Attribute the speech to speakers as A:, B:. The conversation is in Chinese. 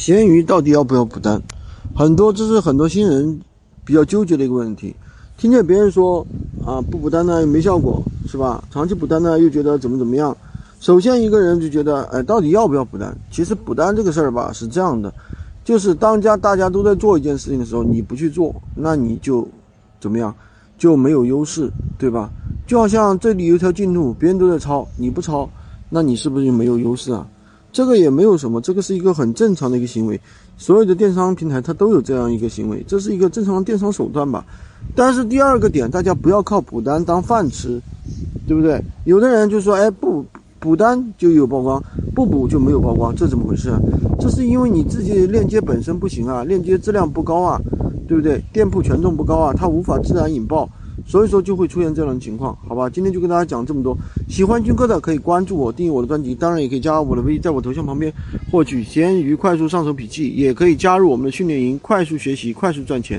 A: 闲鱼到底要不要补单？很多这是很多新人比较纠结的一个问题。听见别人说啊不补单呢又没效果是吧？长期补单呢又觉得怎么怎么样。首先一个人就觉得哎到底要不要补单？其实补单这个事儿吧是这样的，就是当家大家都在做一件事情的时候，你不去做，那你就怎么样就没有优势，对吧？就好像这里有一条近路，别人都在抄，你不抄，那你是不是就没有优势啊？这个也没有什么，这个是一个很正常的一个行为，所有的电商平台它都有这样一个行为，这是一个正常的电商手段吧。但是第二个点，大家不要靠补单当饭吃，对不对？有的人就说，哎，不补单就有曝光，不补就没有曝光，这怎么回事？这是因为你自己链接本身不行啊，链接质量不高啊，对不对？店铺权重不高啊，它无法自然引爆。所以说就会出现这样的情况，好吧？今天就跟大家讲这么多。喜欢军哥的可以关注我，订阅我的专辑，当然也可以加我的微，在我头像旁边获取闲鱼快速上手笔记，也可以加入我们的训练营，快速学习，快速赚钱。